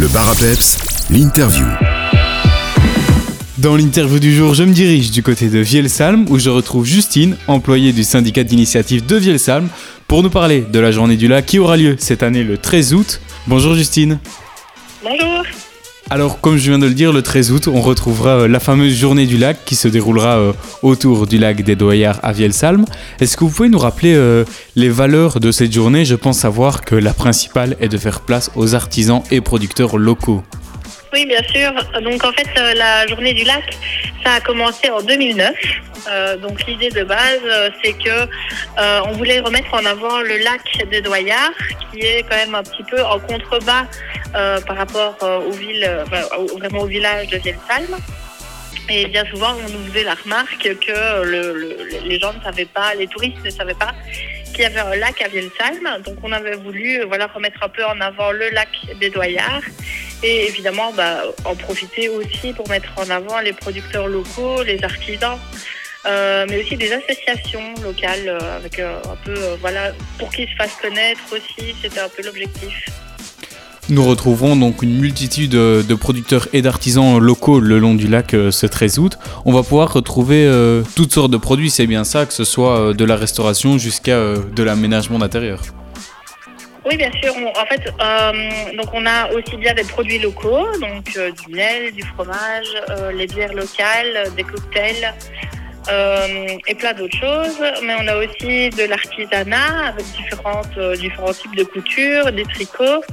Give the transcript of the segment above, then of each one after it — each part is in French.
Le bar à peps, l'interview. Dans l'interview du jour, je me dirige du côté de Vielsalm où je retrouve Justine, employée du syndicat d'initiative de Vielsalm, pour nous parler de la journée du lac qui aura lieu cette année le 13 août. Bonjour Justine. Bonjour. Alors, comme je viens de le dire, le 13 août, on retrouvera euh, la fameuse journée du lac qui se déroulera euh, autour du lac des Doyards à Vielsalm. Est-ce que vous pouvez nous rappeler euh, les valeurs de cette journée? Je pense savoir que la principale est de faire place aux artisans et producteurs locaux. Oui, bien sûr. Donc en fait, la journée du lac, ça a commencé en 2009. Euh, donc l'idée de base, euh, c'est que euh, on voulait remettre en avant le lac des Doyards, qui est quand même un petit peu en contrebas par rapport aux villes, vraiment au village de Vielsalm. Et bien souvent, on nous faisait la remarque que le- le- les gens ne savaient pas, les touristes ne savaient pas qu'il y avait un lac à Vielsalm. Donc on avait voulu voilà, remettre un peu en avant le lac des Doyards et évidemment bah, en profiter aussi pour mettre en avant les producteurs locaux, les artisans, euh, mais aussi des associations locales euh, avec euh, un peu voilà pour qu'ils se fassent connaître aussi, c'était un peu l'objectif. Nous retrouverons donc une multitude de producteurs et d'artisans locaux le long du lac ce 13 août. On va pouvoir retrouver toutes sortes de produits, c'est bien ça, que ce soit de la restauration jusqu'à de l'aménagement d'intérieur. Oui, bien sûr. On- en fait, euh, donc on a aussi bien des produits locaux, donc euh, du miel, du fromage, euh, les bières locales, des cocktails euh, et plein d'autres choses. Mais on a aussi de l'artisanat avec euh, différents types de coutures, des tricots,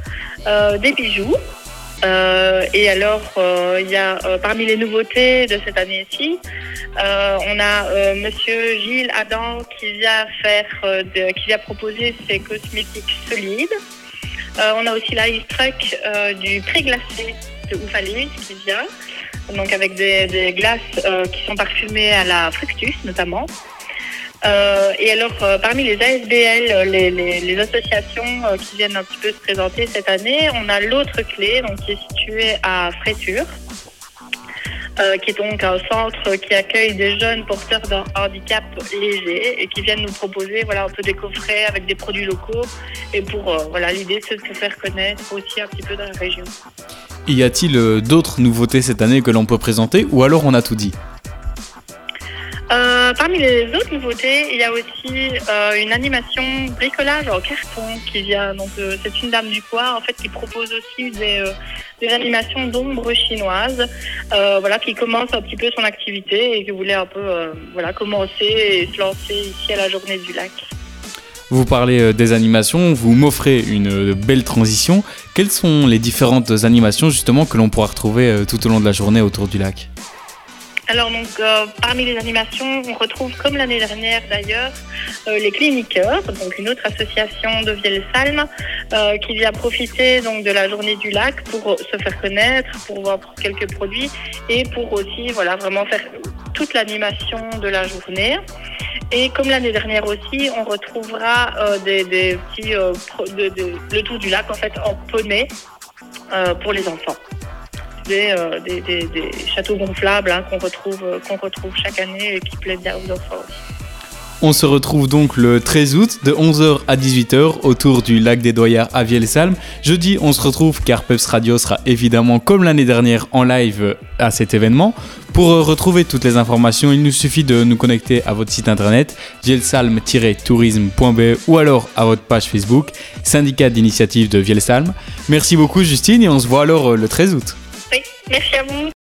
euh, des bijoux. Et alors, il y a parmi les nouveautés de cette année-ci, on a Monsieur Gilles Adam qui vient qui vient proposer ses cosmétiques solides. On a aussi la euh, du pré-glacé de Oufalise qui vient, donc avec des, glaces euh, qui sont parfumées à la fructus notamment. Euh, et alors, euh, parmi les ASBL, les, associations qui viennent un petit peu se présenter cette année, on a l'autre clé, donc qui est située à Fréture, qui est donc un centre qui accueille des jeunes porteurs d'un handicap léger et qui viennent nous proposer voilà un peu des coffrets avec des produits locaux et pour voilà l'idée c'est de se faire connaître aussi un petit peu dans la région. Y a-t-il euh, d'autres nouveautés cette année que l'on peut présenter ou alors on a tout dit? Euh, parmi les autres nouveautés, il y a aussi euh, une animation bricolage en carton qui vient. Donc, c'est une dame du coin en fait qui propose aussi des, des animations d'ombre chinoises. Euh, voilà, qui commence un petit peu son activité et qui voulait un peu voilà commencer et se lancer ici à la journée du lac. Vous parlez euh, des animations, vous m'offrez une euh, belle transition. Quelles sont les différentes animations justement que l'on pourra retrouver euh, tout au long de la journée autour du lac? Alors donc parmi les animations, on retrouve comme l'année dernière d'ailleurs les cliniqueurs, donc une autre association de Vielsalm euh, qui vient profiter donc de la journée du lac pour se faire connaître, pour voir quelques produits et pour aussi voilà vraiment faire toute l'animation de la journée. Et comme l'année dernière aussi, on retrouvera euh, des, petits euh, le tour du lac en fait en poney euh, pour les enfants des, châteaux gonflables hein, qu'on retrouve, qu'on retrouve chaque année et qui plaisent bien aux enfants aussi. On se retrouve donc le 13 août de 11h à 18h autour du lac des Doyards à Vielsalm. Jeudi, on se retrouve car Peps Radio sera évidemment comme l'année dernière en live à cet événement. Pour euh, retrouver toutes les informations, il nous suffit de nous connecter à votre site internet vielsalm-tourisme.be ou alors à votre page Facebook Syndicat d'initiative de Vielsalm. Merci beaucoup Justine et on se voit alors euh, le 13 août. Oui, merci à vous.